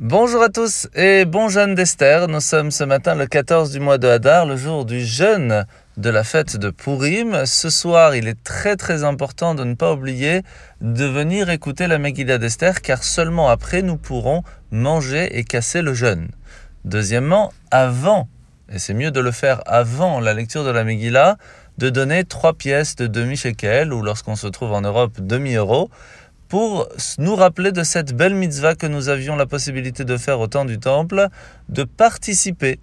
Bonjour à tous et bon jeûne d'Esther. Nous sommes ce matin le 14 du mois de Hadar, le jour du jeûne de la fête de Purim. Ce soir, il est très très important de ne pas oublier de venir écouter la Megillah d'Esther car seulement après nous pourrons manger et casser le jeûne. Deuxièmement, avant, et c'est mieux de le faire avant la lecture de la Megillah, de donner trois pièces de demi-shekel ou lorsqu'on se trouve en Europe, demi-euro pour nous rappeler de cette belle mitzvah que nous avions la possibilité de faire au temps du temple, de participer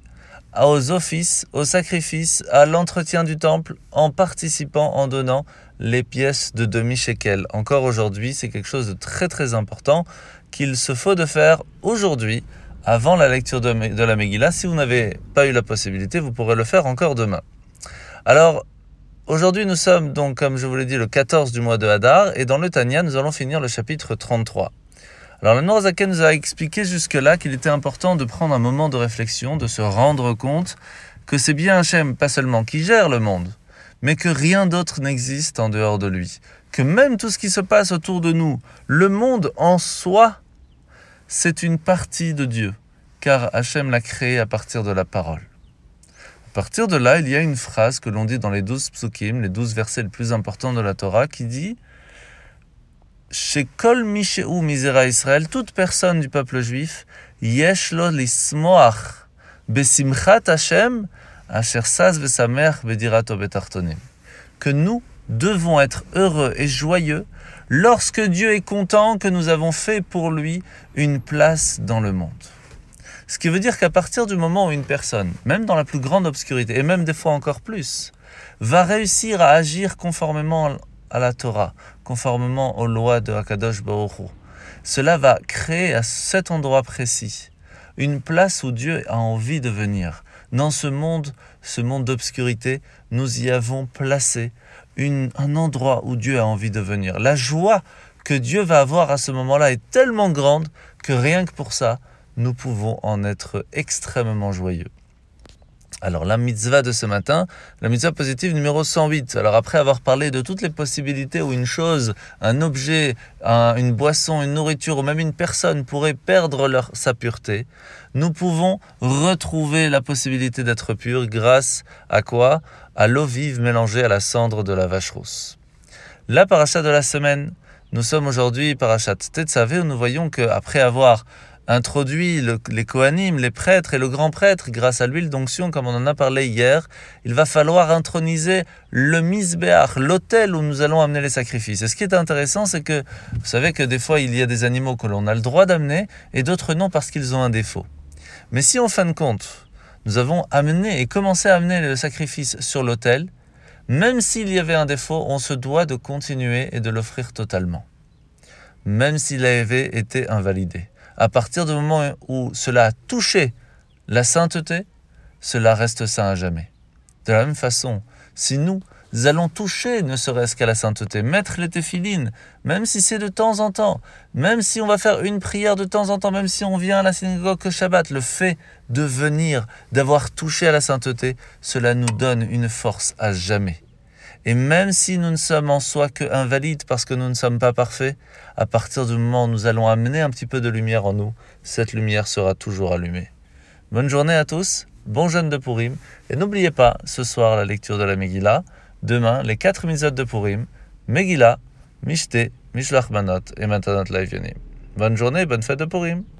aux offices, aux sacrifices, à l'entretien du temple, en participant, en donnant les pièces de demi-shekel. Encore aujourd'hui, c'est quelque chose de très très important qu'il se faut de faire aujourd'hui, avant la lecture de, la Megillah. Si vous n'avez pas eu la possibilité, vous pourrez le faire encore demain. Alors, Aujourd'hui, nous sommes donc, comme je vous l'ai dit, le 14 du mois de Hadar, et dans le Tanya, nous allons finir le chapitre 33. Alors, le Noirzaken nous a expliqué jusque-là qu'il était important de prendre un moment de réflexion, de se rendre compte que c'est bien Hachem, pas seulement qui gère le monde, mais que rien d'autre n'existe en dehors de lui. Que même tout ce qui se passe autour de nous, le monde en soi, c'est une partie de Dieu, car Hachem l'a créé à partir de la parole. À partir de là, il y a une phrase que l'on dit dans les douze psukim, les douze versets les plus importants de la Torah, qui dit Chez Kol Mishéou Misera Israël, toute personne du peuple juif, Yesh lo lismoach besimchat Hashem, asher sas bedirato betartonim. Que nous devons être heureux et joyeux lorsque Dieu est content que nous avons fait pour lui une place dans le monde. Ce qui veut dire qu'à partir du moment où une personne, même dans la plus grande obscurité, et même des fois encore plus, va réussir à agir conformément à la Torah, conformément aux lois de Hakadosh Baruch cela va créer à cet endroit précis une place où Dieu a envie de venir. Dans ce monde, ce monde d'obscurité, nous y avons placé une, un endroit où Dieu a envie de venir. La joie que Dieu va avoir à ce moment-là est tellement grande que rien que pour ça, nous pouvons en être extrêmement joyeux. Alors la mitzvah de ce matin, la mitzvah positive numéro 108. Alors après avoir parlé de toutes les possibilités où une chose, un objet, une boisson, une nourriture ou même une personne pourrait perdre leur, sa pureté, nous pouvons retrouver la possibilité d'être pur grâce à quoi? À l'eau vive mélangée à la cendre de la vache rousse. La paracha de la semaine, nous sommes aujourd'hui parachat Tetzavé où nous voyons qu'après avoir introduit les Kohanim, les prêtres et le grand prêtre grâce à l'huile d'onction, comme on en a parlé hier, il va falloir introniser le Misbeach, l'autel où nous allons amener les sacrifices. Et ce qui est intéressant, c'est que vous savez que des fois il y a des animaux que l'on a le droit d'amener et d'autres non parce qu'ils ont un défaut. Mais si en fin de compte, nous avons amené et commencé à amener le sacrifice sur l'autel, même s'il y avait un défaut, on se doit de continuer et de l'offrir totalement, même s'il avait été invalidé à partir du moment où cela a touché la sainteté, cela reste saint à jamais. De la même façon, si nous allons toucher ne serait-ce qu'à la sainteté, mettre les téphilines, même si c'est de temps en temps, même si on va faire une prière de temps en temps, même si on vient à la synagogue que Shabbat, le fait de venir, d'avoir touché à la sainteté, cela nous donne une force à jamais. Et même si nous ne sommes en soi que invalides parce que nous ne sommes pas parfaits, à partir du moment où nous allons amener un petit peu de lumière en nous, cette lumière sera toujours allumée. Bonne journée à tous, bon jeûne de Purim, et n'oubliez pas, ce soir la lecture de la Megillah, demain les quatre misotes de Purim, Megillah, Mishte, Mishlach Manot et Matanot Bonne journée, bonne fête de Purim